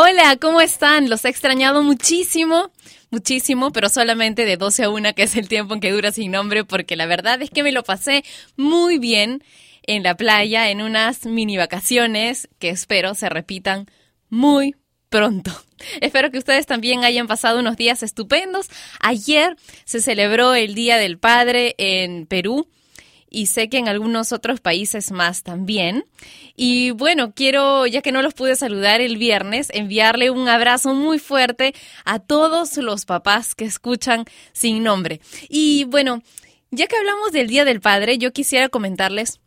Hola, ¿cómo están? Los he extrañado muchísimo, muchísimo, pero solamente de 12 a 1, que es el tiempo en que dura sin nombre, porque la verdad es que me lo pasé muy bien en la playa, en unas mini vacaciones que espero se repitan muy pronto. Espero que ustedes también hayan pasado unos días estupendos. Ayer se celebró el Día del Padre en Perú y sé que en algunos otros países más también. Y bueno, quiero, ya que no los pude saludar el viernes, enviarle un abrazo muy fuerte a todos los papás que escuchan sin nombre. Y bueno, ya que hablamos del Día del Padre, yo quisiera comentarles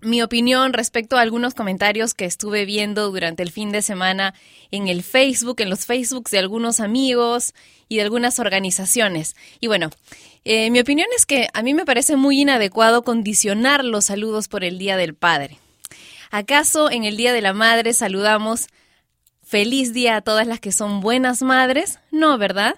mi opinión respecto a algunos comentarios que estuve viendo durante el fin de semana en el Facebook, en los Facebooks de algunos amigos y de algunas organizaciones. Y bueno, eh, mi opinión es que a mí me parece muy inadecuado condicionar los saludos por el Día del Padre. ¿Acaso en el Día de la Madre saludamos feliz día a todas las que son buenas madres? No, ¿verdad?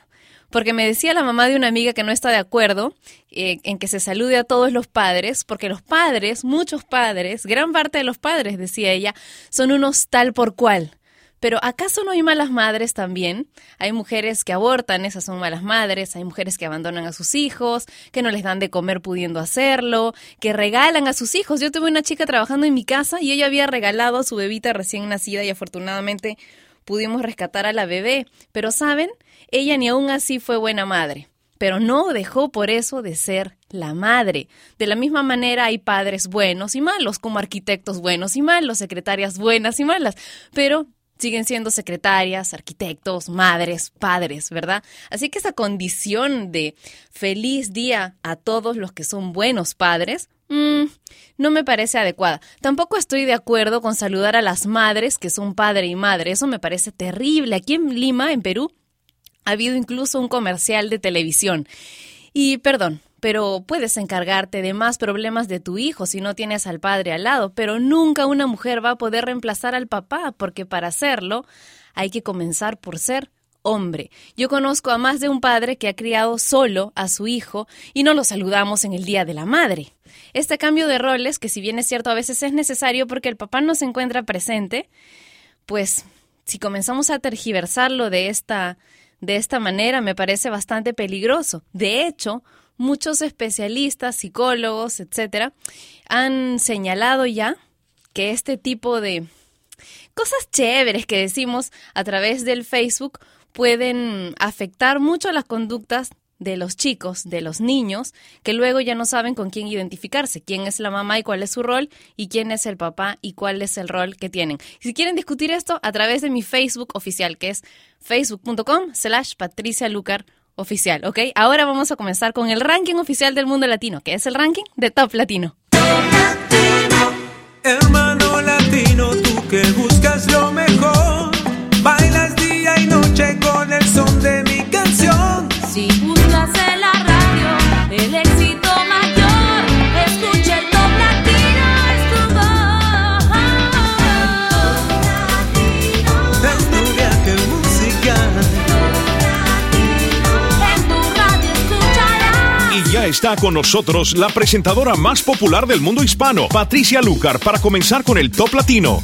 porque me decía la mamá de una amiga que no está de acuerdo eh, en que se salude a todos los padres, porque los padres, muchos padres, gran parte de los padres, decía ella, son unos tal por cual. Pero ¿acaso no hay malas madres también? Hay mujeres que abortan, esas son malas madres, hay mujeres que abandonan a sus hijos, que no les dan de comer pudiendo hacerlo, que regalan a sus hijos. Yo tuve una chica trabajando en mi casa y ella había regalado a su bebita recién nacida y afortunadamente pudimos rescatar a la bebé. Pero ¿saben? Ella ni aún así fue buena madre, pero no dejó por eso de ser la madre. De la misma manera hay padres buenos y malos, como arquitectos buenos y malos, secretarias buenas y malas, pero siguen siendo secretarias, arquitectos, madres, padres, ¿verdad? Así que esa condición de feliz día a todos los que son buenos padres, mmm, no me parece adecuada. Tampoco estoy de acuerdo con saludar a las madres que son padre y madre. Eso me parece terrible. Aquí en Lima, en Perú, ha habido incluso un comercial de televisión. Y perdón, pero puedes encargarte de más problemas de tu hijo si no tienes al padre al lado, pero nunca una mujer va a poder reemplazar al papá, porque para hacerlo hay que comenzar por ser hombre. Yo conozco a más de un padre que ha criado solo a su hijo y no lo saludamos en el Día de la Madre. Este cambio de roles, que si bien es cierto a veces es necesario porque el papá no se encuentra presente, pues si comenzamos a tergiversarlo de esta de esta manera me parece bastante peligroso. De hecho, muchos especialistas, psicólogos, etcétera, han señalado ya que este tipo de cosas chéveres que decimos a través del Facebook pueden afectar mucho las conductas de los chicos, de los niños, que luego ya no saben con quién identificarse, quién es la mamá y cuál es su rol, y quién es el papá y cuál es el rol que tienen. Si quieren discutir esto, a través de mi Facebook oficial, que es facebook.com slash Patricia Lucar oficial, ¿ok? Ahora vamos a comenzar con el ranking oficial del mundo latino, que es el ranking de Top Latino. Con nosotros la presentadora más popular del mundo hispano, Patricia Lucar, para comenzar con el Top Latino.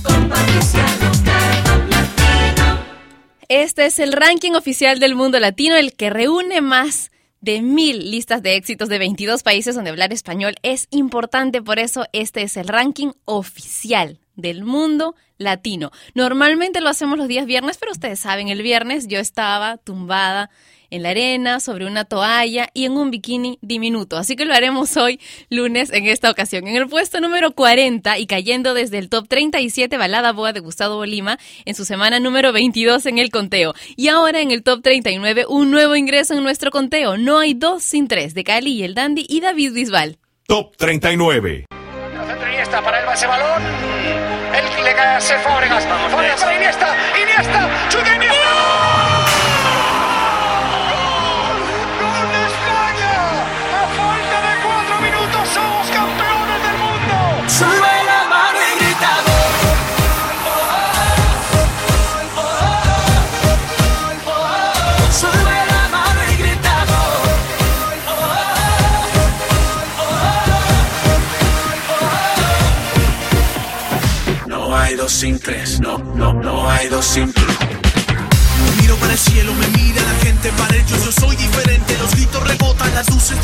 Este es el ranking oficial del mundo latino, el que reúne más de mil listas de éxitos de 22 países donde hablar español es importante, por eso este es el ranking oficial del mundo latino. Normalmente lo hacemos los días viernes, pero ustedes saben, el viernes yo estaba tumbada en la arena, sobre una toalla y en un bikini diminuto. Así que lo haremos hoy, lunes, en esta ocasión. En el puesto número 40 y cayendo desde el top 37, Balada Boa de Gustavo Bolima, en su semana número 22 en el conteo. Y ahora en el top 39, un nuevo ingreso en nuestro conteo. No hay dos sin tres, de Cali y el Dandy y David Bisbal. Top 39. Iniesta para el ese balón. El que le cae a para Iniesta. Iniesta. Chuta Iniesta. dos sin tres, no, no, no hay dos sin tres. Miro para el cielo, me mira la gente, para ellos yo soy diferente, los gritos rebotan, las luces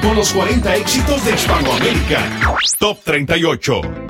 con los 40 éxitos de Hispanoamérica. Top 38.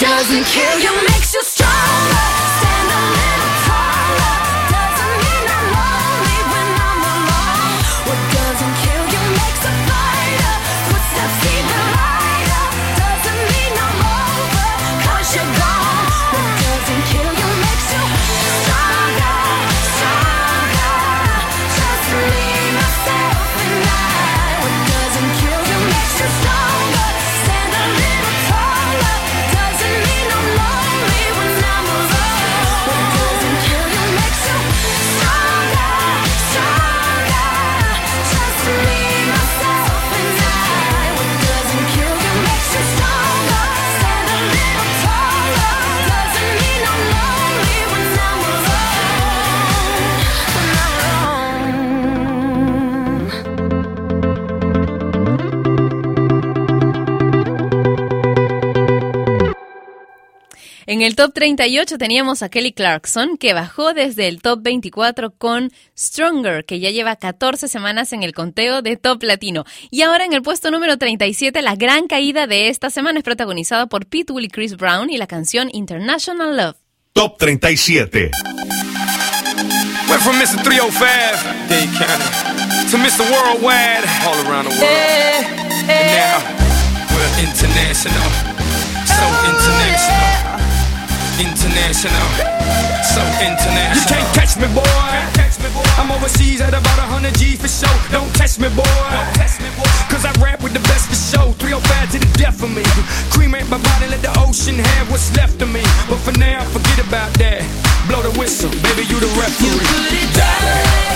doesn't kill you. Makes you En el top 38 teníamos a Kelly Clarkson, que bajó desde el top 24 con Stronger, que ya lleva 14 semanas en el conteo de top latino. Y ahora en el puesto número 37, la gran caída de esta semana es protagonizada por Pitbull y Chris Brown y la canción International Love. Top 37. Went from Mr. 305, Dade County, to Mr. Worldwide, all around the world. And now, we're international. International, so international. You can't catch me, boy. I'm overseas at about 100 G for show. Don't test me, boy. Cause I rap with the best for show. 305 to the death of me. Cremate my body, let the ocean have what's left of me. But for now, forget about that. Blow the whistle, baby, you the referee. I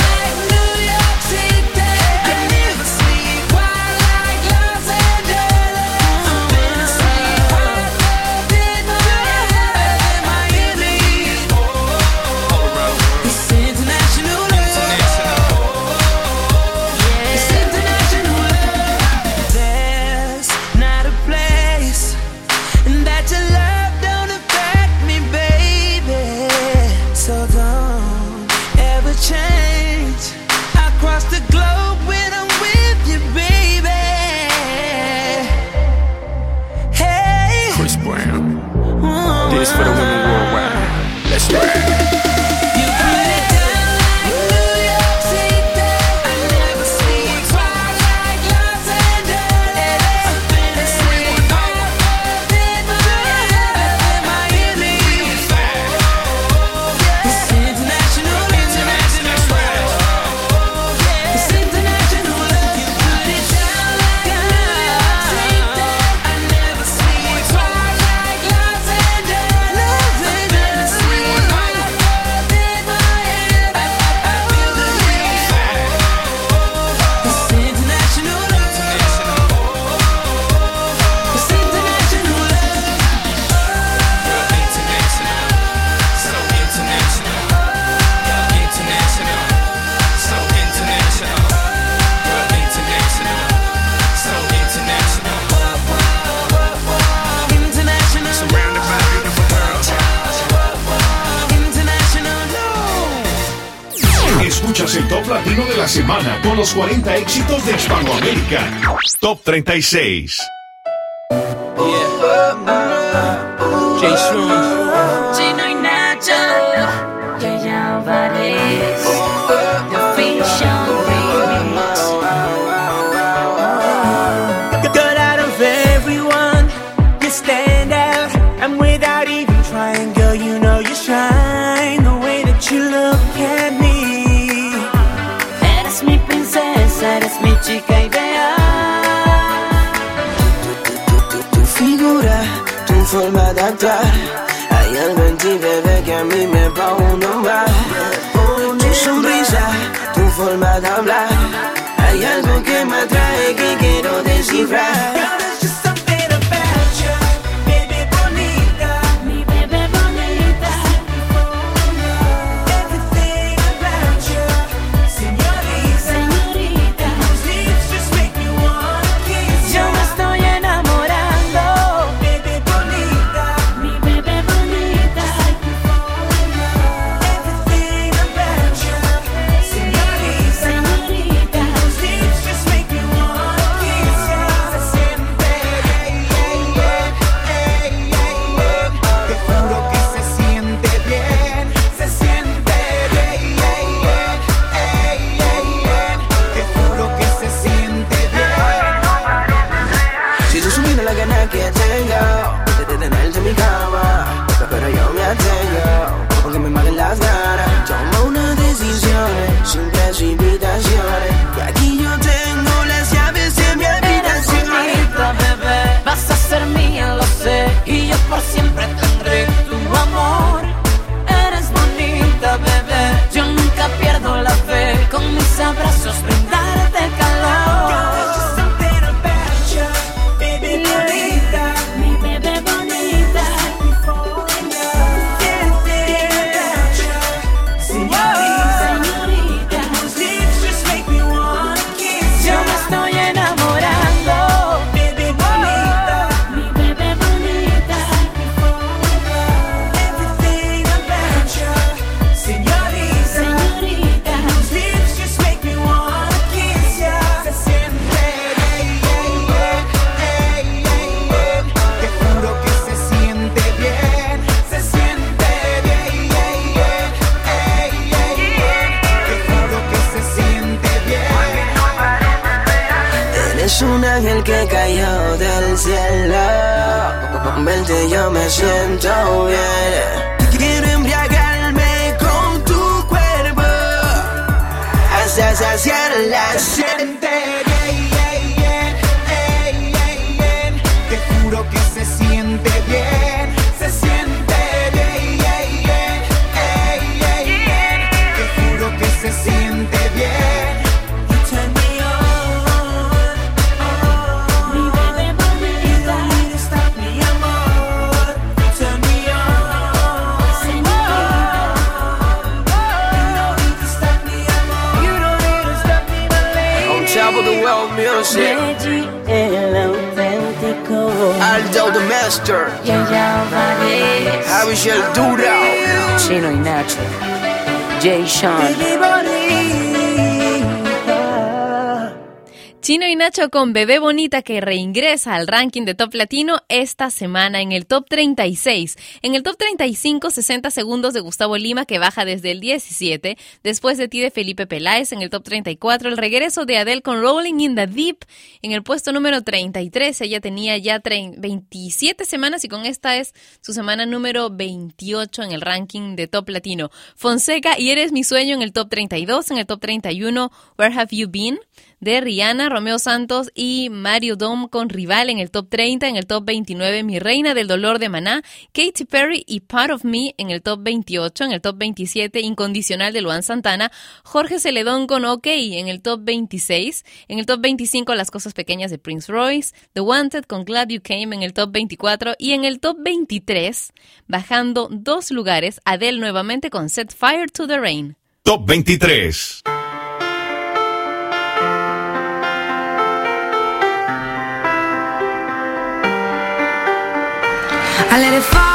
Top 36. Jay Shrooms. Chino y Nacho, Yaya Alvarez, The Fiction Got out of everyone, you stand out. And without even trying, girl, you know you shine. The way that you look at me. Eres mi princesa, eres mi chica Tu forma de actuar. Hay algo en ti, bebé, que a mí me va a uno Tu sonrisa, tu forma de hablar. Hay algo que me atrae que quiero descifrar. Con Bebé Bonita que reingresa al ranking de Top Latino esta semana en el Top 36. En el Top 35, 60 segundos de Gustavo Lima que baja desde el 17. Después de ti de Felipe Peláez en el Top 34. El regreso de Adele con Rolling in the Deep en el puesto número 33. Ella tenía ya 30 27 semanas y con esta es su semana número 28 en el ranking de Top Latino. Fonseca y Eres mi sueño en el Top 32. En el Top 31, Where Have You Been? de Rihanna, Romeo Santos y Mario Dom con Rival en el top 30, en el top 29 Mi Reina del Dolor de Maná, Katy Perry y Part of Me en el top 28, en el top 27 Incondicional de Luan Santana, Jorge Celedón con OK en el top 26, en el top 25 Las Cosas Pequeñas de Prince Royce, The Wanted con Glad You Came en el top 24 y en el top 23, bajando dos lugares, Adele nuevamente con Set Fire to the Rain. Top 23. I let it fall,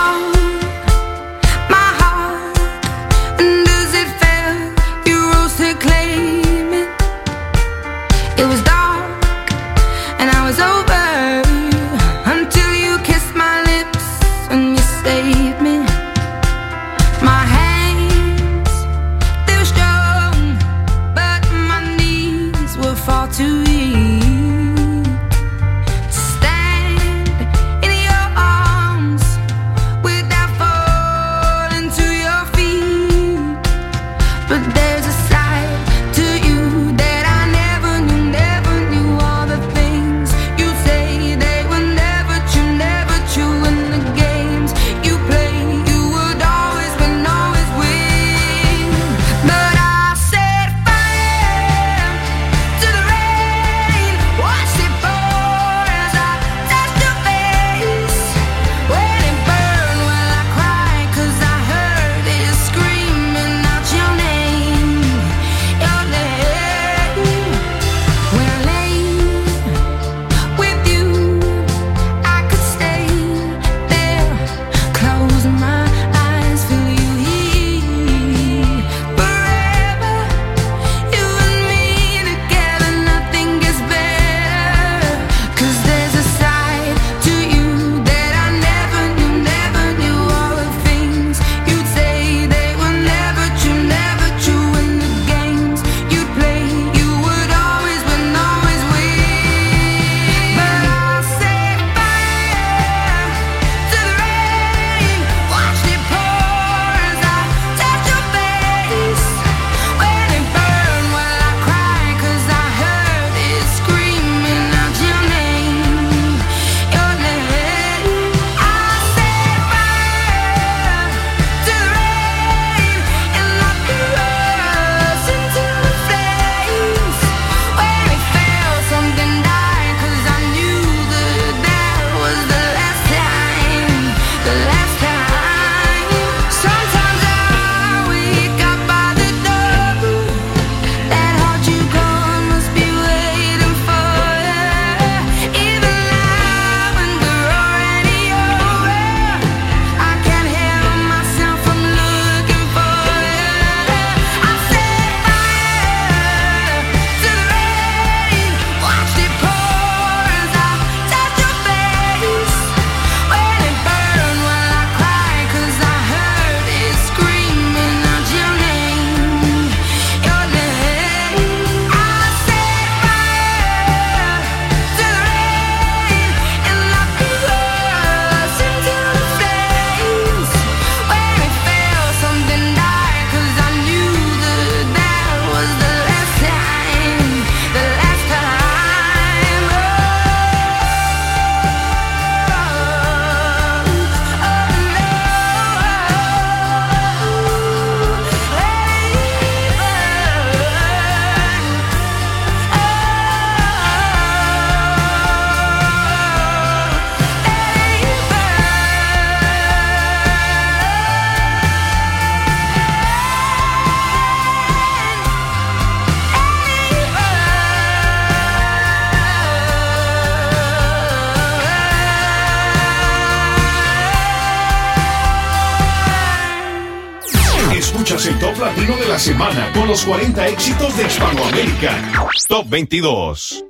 semana con los 40 éxitos de Hispanoamérica. Top 22.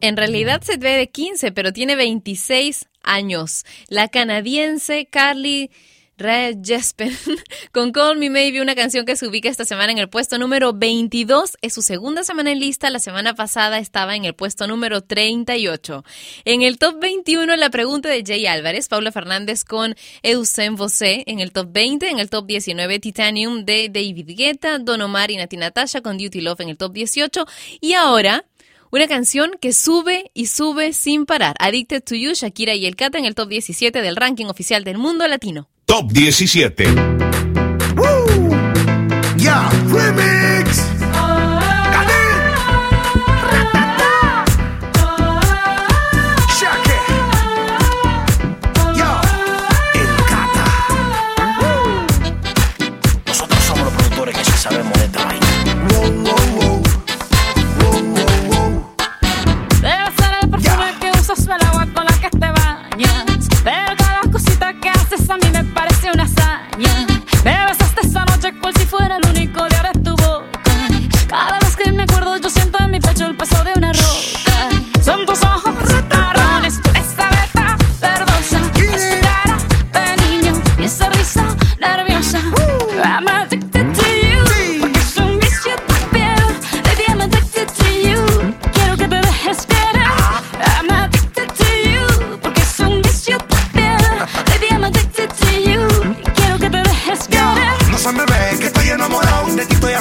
En realidad se ve de 15, pero tiene 26 años. La canadiense Carly Rae Jepsen con Call Me Maybe, una canción que se ubica esta semana en el puesto número 22. Es su segunda semana en lista. La semana pasada estaba en el puesto número 38. En el top 21, la pregunta de Jay Álvarez, Paula Fernández con Eusen Vosé. En el top 20, en el top 19, Titanium de David Guetta, Don Omar y Nati Natasha con Duty Love en el top 18. Y ahora... Una canción que sube y sube sin parar. Addicted to You, Shakira y El Cata en el top 17 del ranking oficial del mundo latino. Top 17. Ya, remix. Cual si fuera el único de tu boca. Cada vez que me acuerdo yo siento en mi pecho el peso de una roca. Son tus ojos marrones, esa beta verdosa, es tu cara de niño y esa risa nerviosa. I'm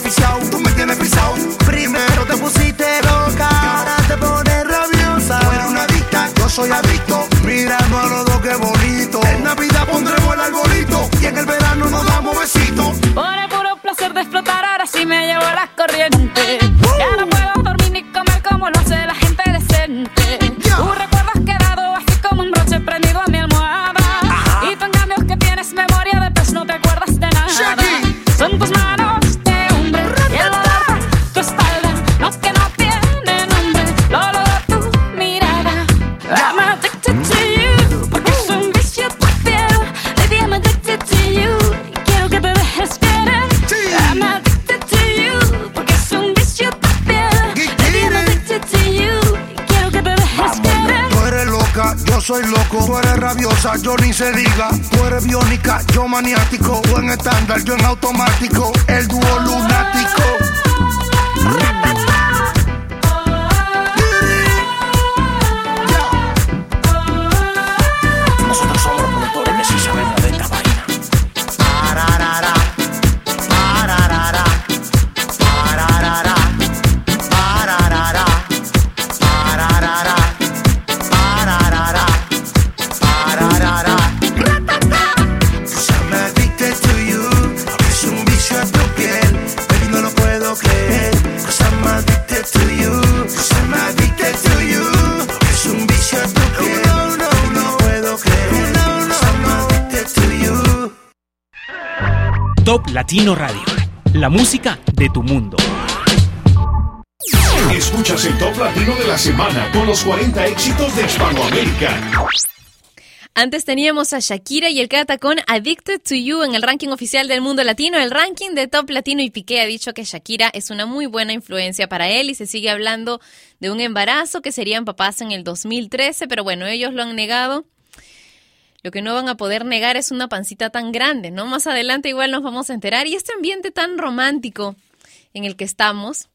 aficiado, tú me tienes pisado. Primero te pusiste loca, ahora te pones rabiosa. Tú eres una adicta, yo soy adicto, mirando a los dos que bonito. En Navidad pondremos el arbolito y en el verano soy loco. Tú eres rabiosa, yo ni se diga. Tú eres biónica, yo maniático. Tú en estándar, yo en automático. El dúo lunático. Latino Radio. La música de tu mundo. Escuchas el Top Latino de la semana con los 40 éxitos de Hispanoamérica. Antes teníamos a Shakira y el Cata con Addicted to You en el ranking oficial del mundo latino, el ranking de Top Latino y Piqué ha dicho que Shakira es una muy buena influencia para él y se sigue hablando de un embarazo que serían papás en el 2013, pero bueno, ellos lo han negado. Lo que no van a poder negar es una pancita tan grande, ¿no? Más adelante igual nos vamos a enterar. Y este ambiente tan romántico en el que estamos,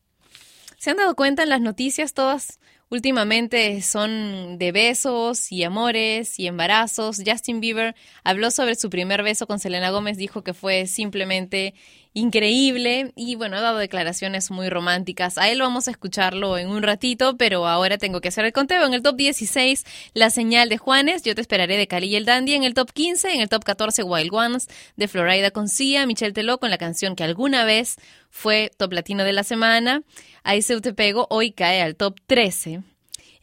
¿se han dado cuenta en las noticias todas? Últimamente son de besos y amores y embarazos. Justin Bieber habló sobre su primer beso con Selena Gómez, dijo que fue simplemente increíble y bueno, ha dado declaraciones muy románticas. A él vamos a escucharlo en un ratito, pero ahora tengo que hacer el conteo. En el top 16, La Señal de Juanes, Yo te esperaré de Cali y el Dandy. En el top 15, en el top 14, Wild Ones de Florida con Cia, Michelle Teló con la canción que alguna vez fue top latino de la semana. Ahí se te pego, hoy cae al top 13.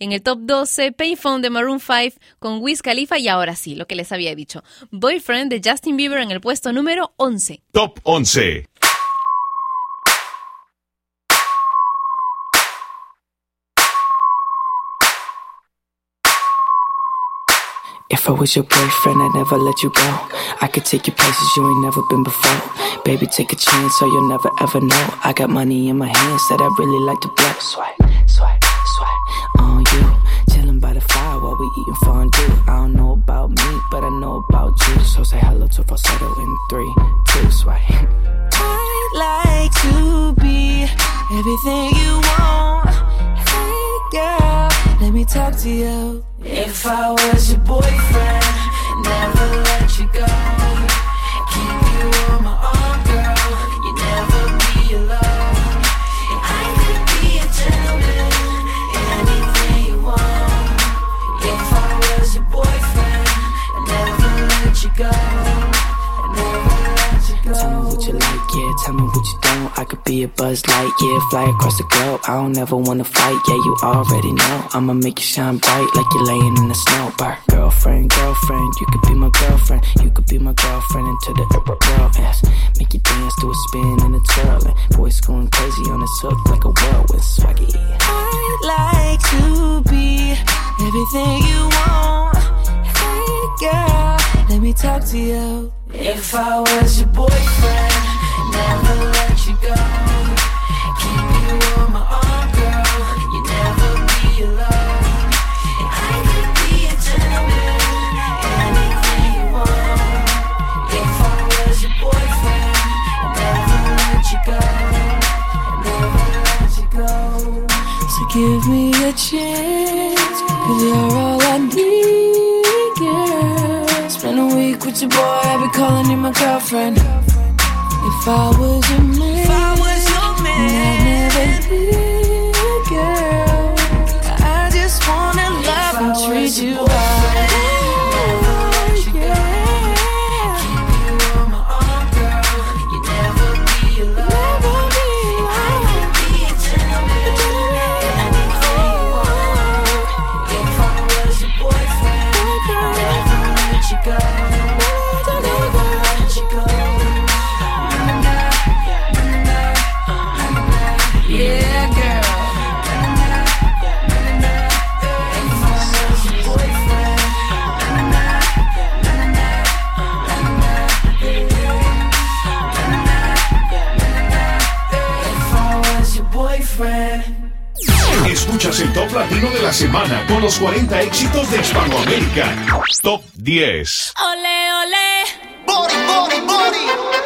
En el top 12, Payphone de Maroon 5 con Wiz Khalifa y ahora sí, lo que les había dicho. Boyfriend de Justin Bieber en el puesto número 11. Top 11. If I was your boyfriend, I'd never let you go. I could take you places you ain't never been before. Baby, take a chance, so you'll never ever know. I got money in my hands that I really like to blow. Swipe, swipe, swipe on you. Chilling by the fire while we eating fondue. I don't know about me, but I know about you. So say hello to falsetto in three, two, swipe. I'd like to be everything you want. Hey girl, let me talk to you. If I was your boyfriend, never let you go. Keep you on my arm, a buzz light, yeah. Fly across the globe. I don't ever wanna fight, yeah. You already know. I'ma make you shine bright like you're laying in the snow. Bar. Girlfriend, girlfriend, you could be my girlfriend. You could be my girlfriend into the world, yes. Make you dance to a spin and a twirl. And voice going crazy on this hook like a whirlwind swaggy. I'd like to be everything you want. Girl, let me talk to you. If I was your boyfriend, never let you go. Keep you on my arm, girl. You never be alone. And I could be a gentleman, anything you want. If I was your boyfriend, never let you go. Never let you go. So give me a chance, cause you're all I need, with your boy, I'd be calling you my girlfriend. If I was your man, if I was your man, I'd never leave, girl. I just wanna love and treat you right. Escuchas el top latino de la semana con los 40 éxitos de Hispanoamérica. Top 10. Ole, ole. Body, body, body.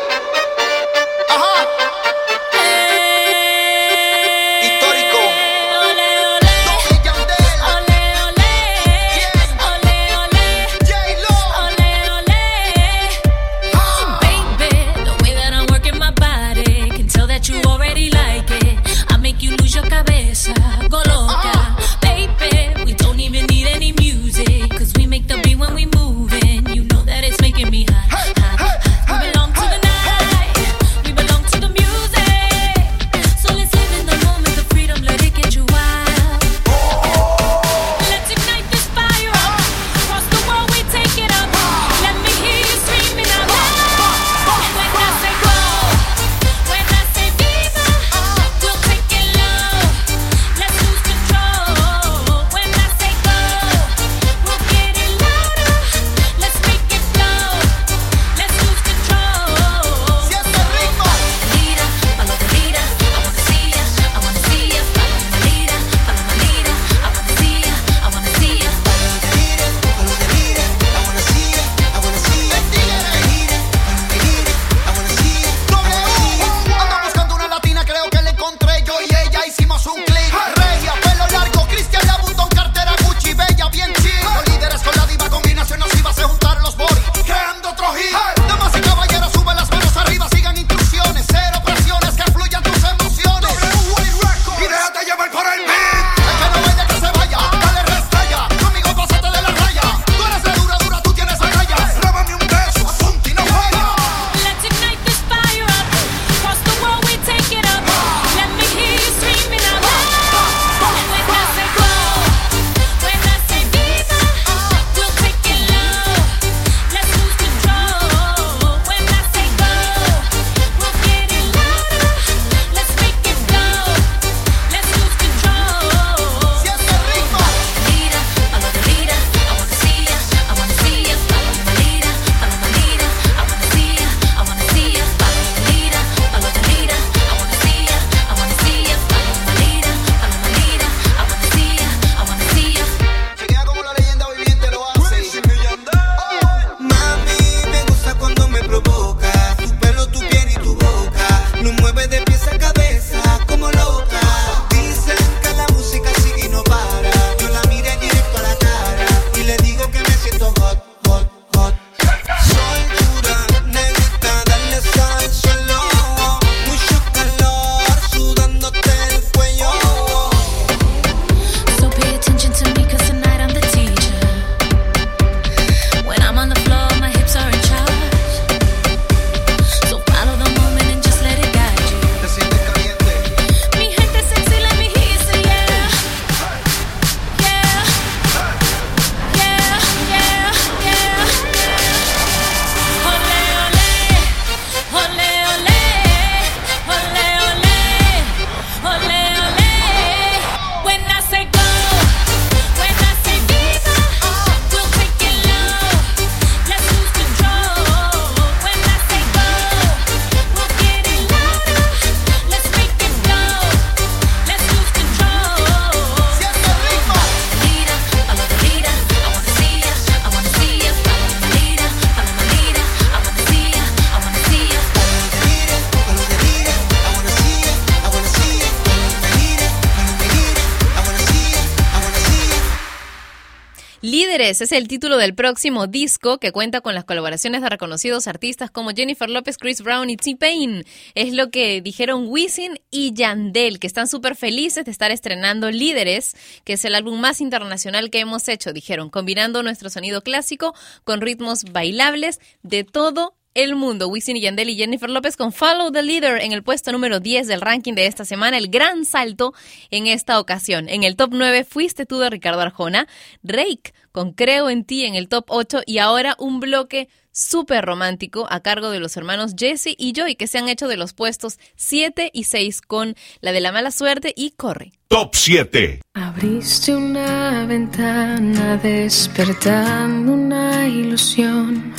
Líderes es el título del próximo disco que cuenta con las colaboraciones de reconocidos artistas como Jennifer López, Chris Brown y T-Pain. Es lo que dijeron Wisin y Yandel, que están súper felices de estar estrenando Líderes, que es el álbum más internacional que hemos hecho, dijeron, combinando nuestro sonido clásico con ritmos bailables de todo el mundo. Wisin y Yandel y Jennifer López con Follow the Leader en el puesto número 10 del ranking de esta semana. El gran salto en esta ocasión. En el top 9 fuiste tú de Ricardo Arjona. Rake con Creo en ti en el top 8 y ahora un bloque súper romántico a cargo de los hermanos Jesse y Joy que se han hecho de los puestos 7 y 6 con la de la mala suerte y Corre. Top 7. Abriste una ventana despertando una ilusión,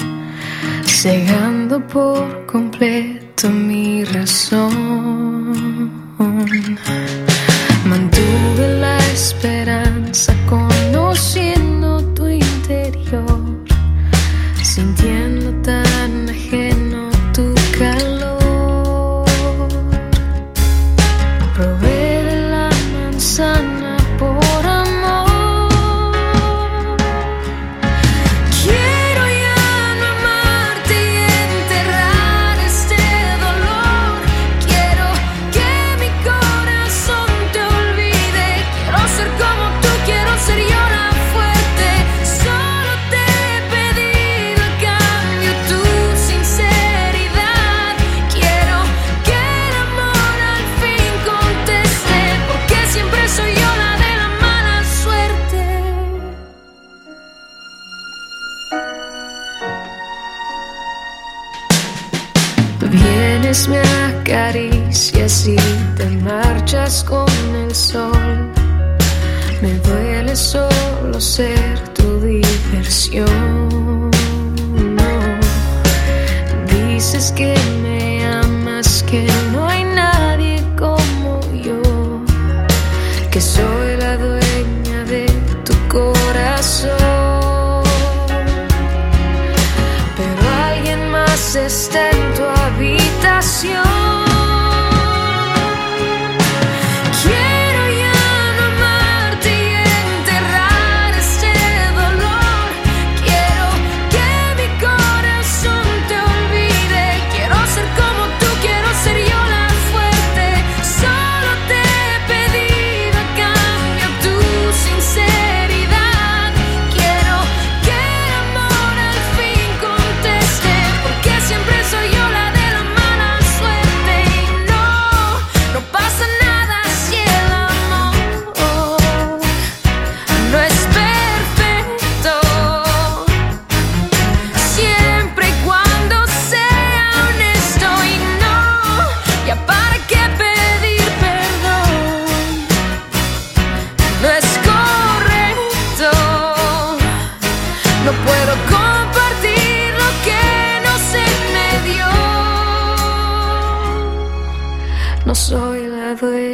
cegando por completo mi razón. Mantuve la esperanza conociendo tu interior, sintiendo tan con el sol. Me duele solo ser tu diversión.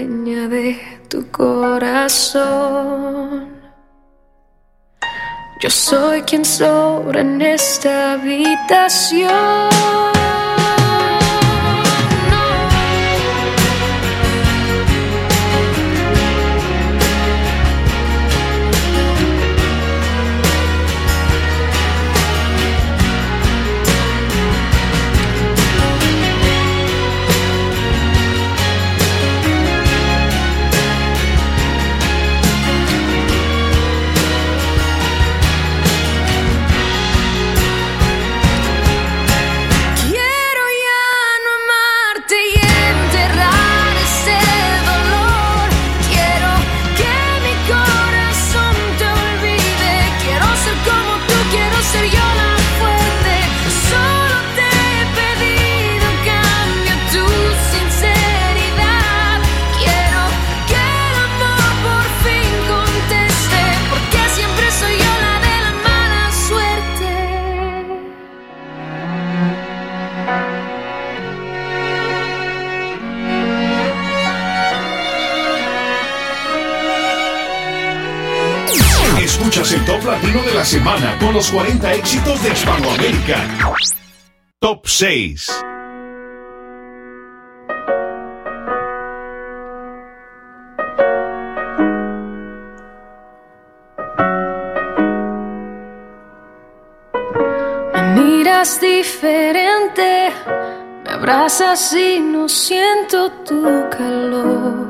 Dueña de tu corazón. Yo soy quien sobra en esta habitación. el top latino de la semana con los 40 éxitos de Hispanoamérica. Top 6. Me miras diferente, me abrazas y no siento tu calor.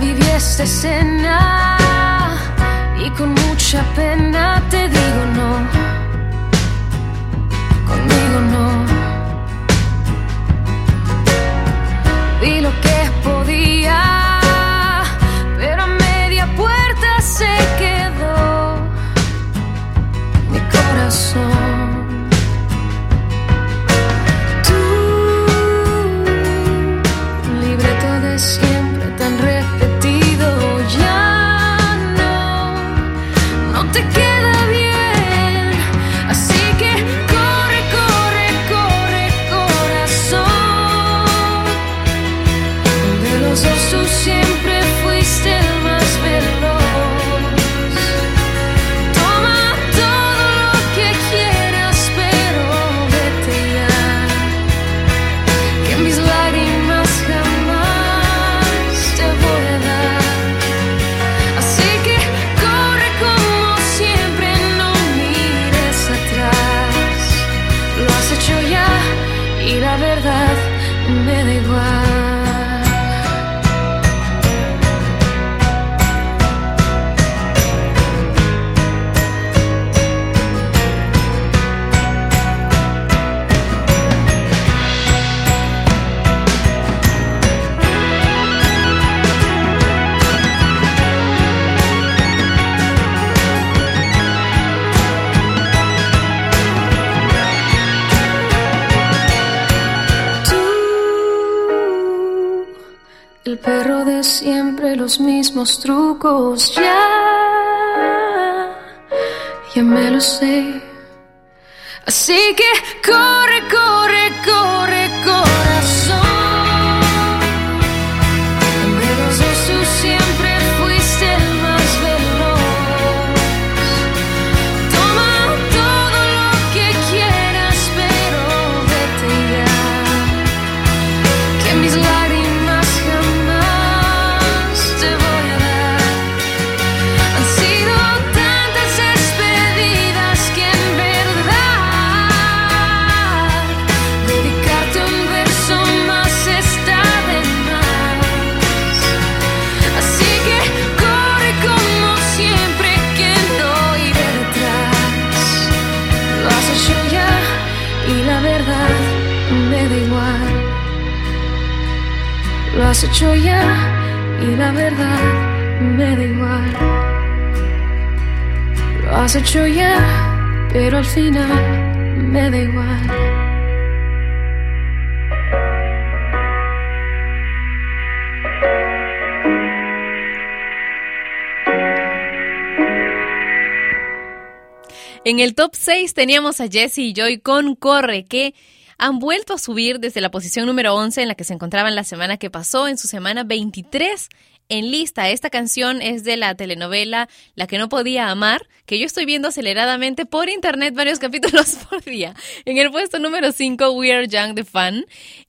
Viví esta escena y con mucha pena te digo no. Conmigo no. Vi lo que podía, pero a media puerta se quedó mi corazón. Mismos trucos, ya, ya me lo sé. Así que Lo has hecho ya y la verdad me da igual. Lo has hecho ya, pero al final me da igual. En el top 6 teníamos a Jesse y Joy con Corre, que han vuelto a subir desde la posición número 11 en la que se encontraban la semana que pasó, en su semana 23 en lista. Esta canción es de la telenovela La que no podía amar, que yo estoy viendo aceleradamente por internet varios capítulos por día. En el puesto número 5, We Are Young the Fun.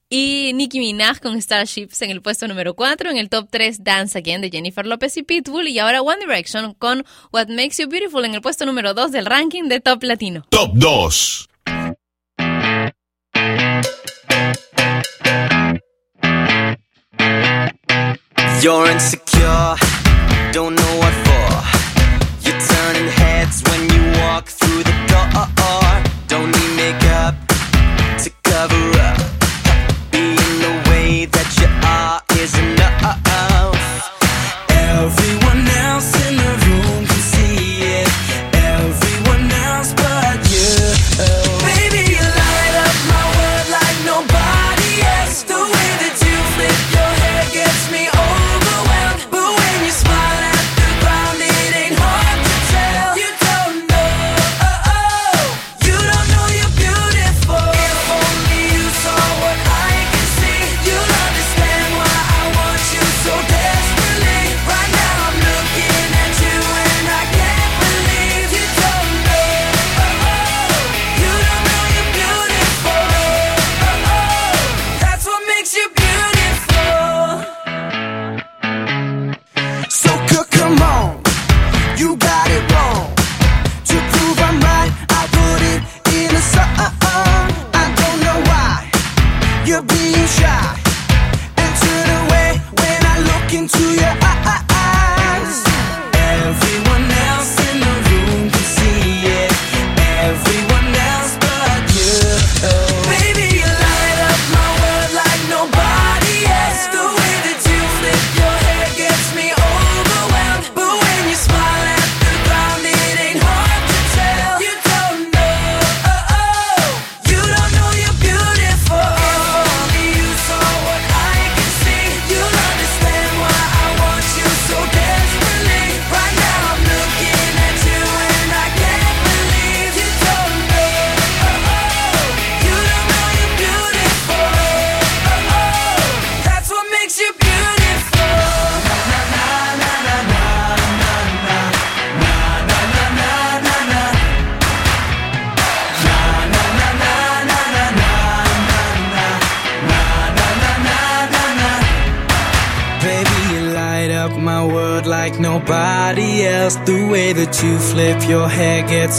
Y Nicki Minaj con Starships en el puesto número 4. En el top 3, Dance Again de Jennifer Lopez y Pitbull. Y ahora One Direction con What Makes You Beautiful en el puesto número 2 del ranking de Top Latino. Top 2. You're insecure, don't know what for. You're turning heads when you walk through the door.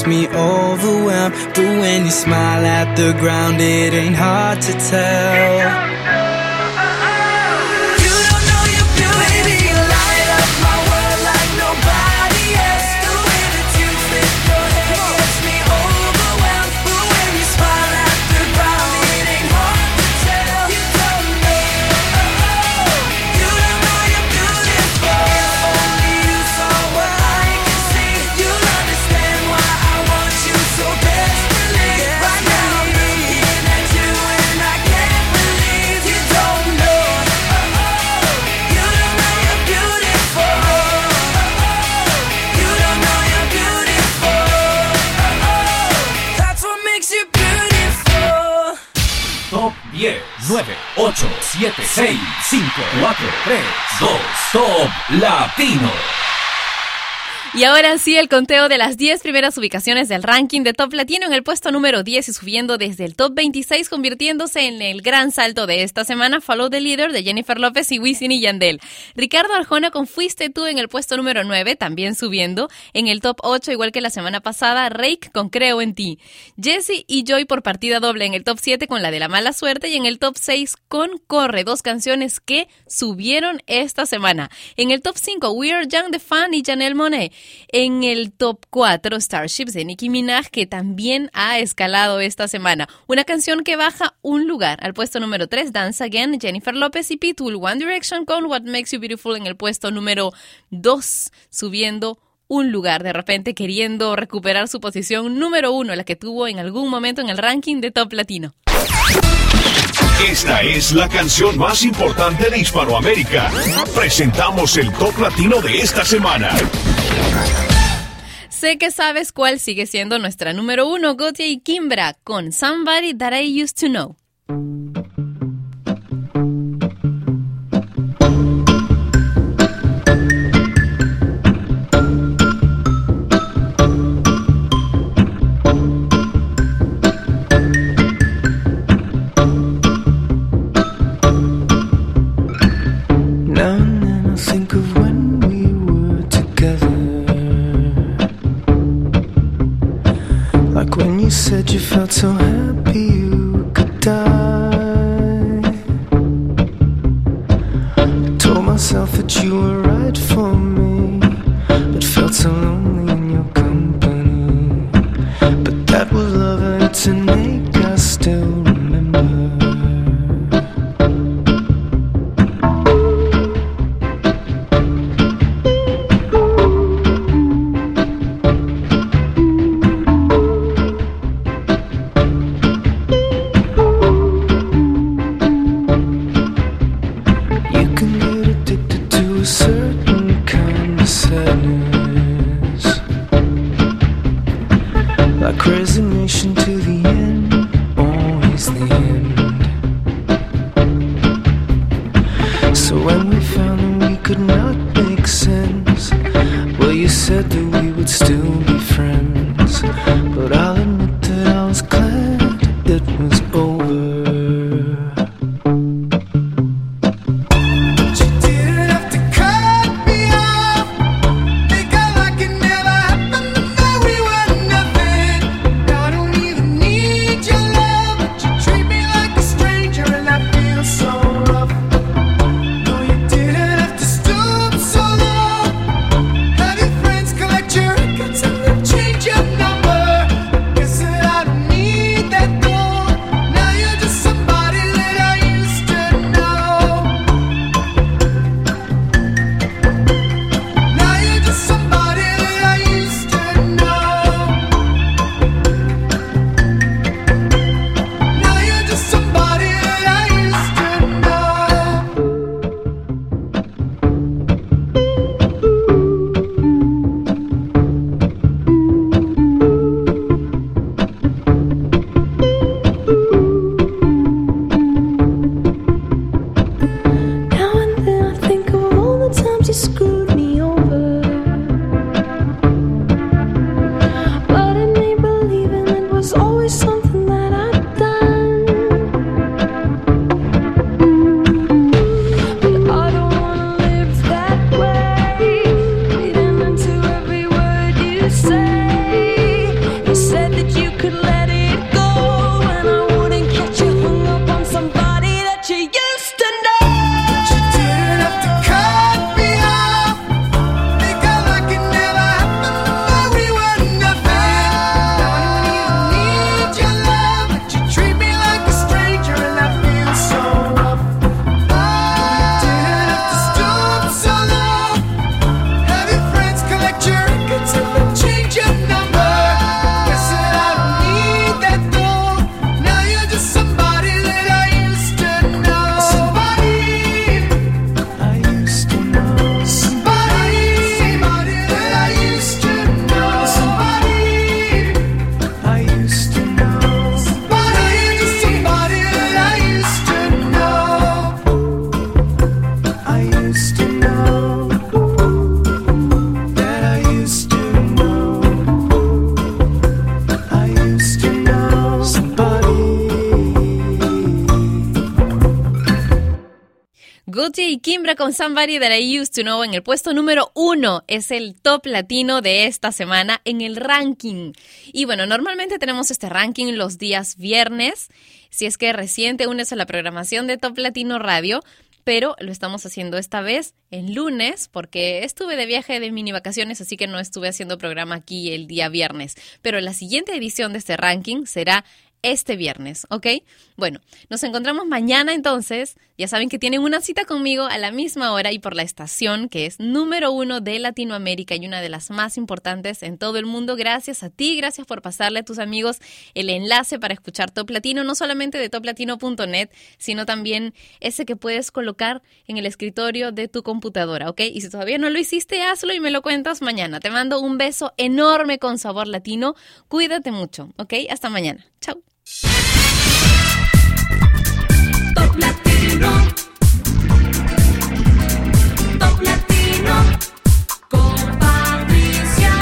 Me overwhelmed. Top Latino. Y ahora sí, el conteo de las 10 primeras ubicaciones del ranking de Top Latino en el puesto número 10 y subiendo desde el top 26, convirtiéndose en el gran salto de esta semana, Follow the Leader de Jennifer López y Wisin y Yandel. Ricardo Arjona con Fuiste tú en el puesto número 9, también subiendo. En el top 8, igual que la semana pasada, Rake con Creo en ti. Jesse y Joy por partida doble en el top 7 con la de la mala suerte y en el top 6 con Corre, dos canciones que subieron esta semana. En el top 5, We Are Young the Fan y Janelle Monet. En el top 4, Starships de Nicki Minaj, que también ha escalado esta semana. Una canción que baja un lugar. Al puesto número 3, Dance Again, Jennifer López y Pitbull. One Direction con What Makes You Beautiful en el puesto número 2, subiendo un lugar, de repente queriendo recuperar su posición número uno, la que tuvo en algún momento en el ranking de Top Latino. Esta es la canción más importante de Hispanoamérica. Presentamos el top latino de esta semana. Sé que sabes cuál sigue siendo nuestra número uno, Gotia y Kimbra, con Somebody That I Used to Know. Y Kimbra con Somebody That I Used to Know en el puesto número uno. Es el top latino de esta semana en el ranking. Y bueno, normalmente tenemos este ranking los días viernes. Si es que recién te unes a la programación de Top Latino Radio, pero lo estamos haciendo esta vez en lunes porque estuve de viaje de mini vacaciones, así que no estuve haciendo programa aquí el día viernes. Pero la siguiente edición de este ranking será este viernes, ¿ok? Bueno, nos encontramos mañana entonces. Ya saben que tienen una cita conmigo a la misma hora y por la estación que es número uno de Latinoamérica y una de las más importantes en todo el mundo. Gracias a ti, gracias por pasarle a tus amigos el enlace para escuchar Top Latino, no solamente de toplatino.net, sino también ese que puedes colocar en el escritorio de tu computadora, ¿ok? Y si todavía no lo hiciste, hazlo y me lo cuentas mañana. Te mando un beso enorme con sabor latino. Cuídate mucho, ¿ok? Hasta mañana. Chao. Top Latino. Top Latino. Patricia.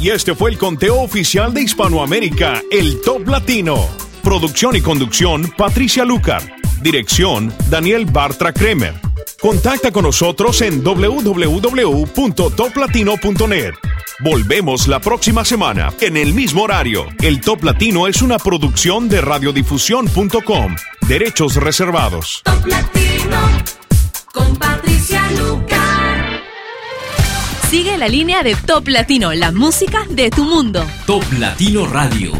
Y este fue el conteo oficial de Hispanoamérica, el Top Latino. Producción y conducción, Patricia Lucar. Dirección, Daniel Bartra Kremer. Contacta con nosotros en www.toplatino.net. Volvemos la próxima semana en el mismo horario. El Top Latino es una producción de radiodifusión.com. Derechos reservados. Top Latino con Patricia Lucar. Sigue la línea de Top Latino, la música de tu mundo. Top Latino Radio.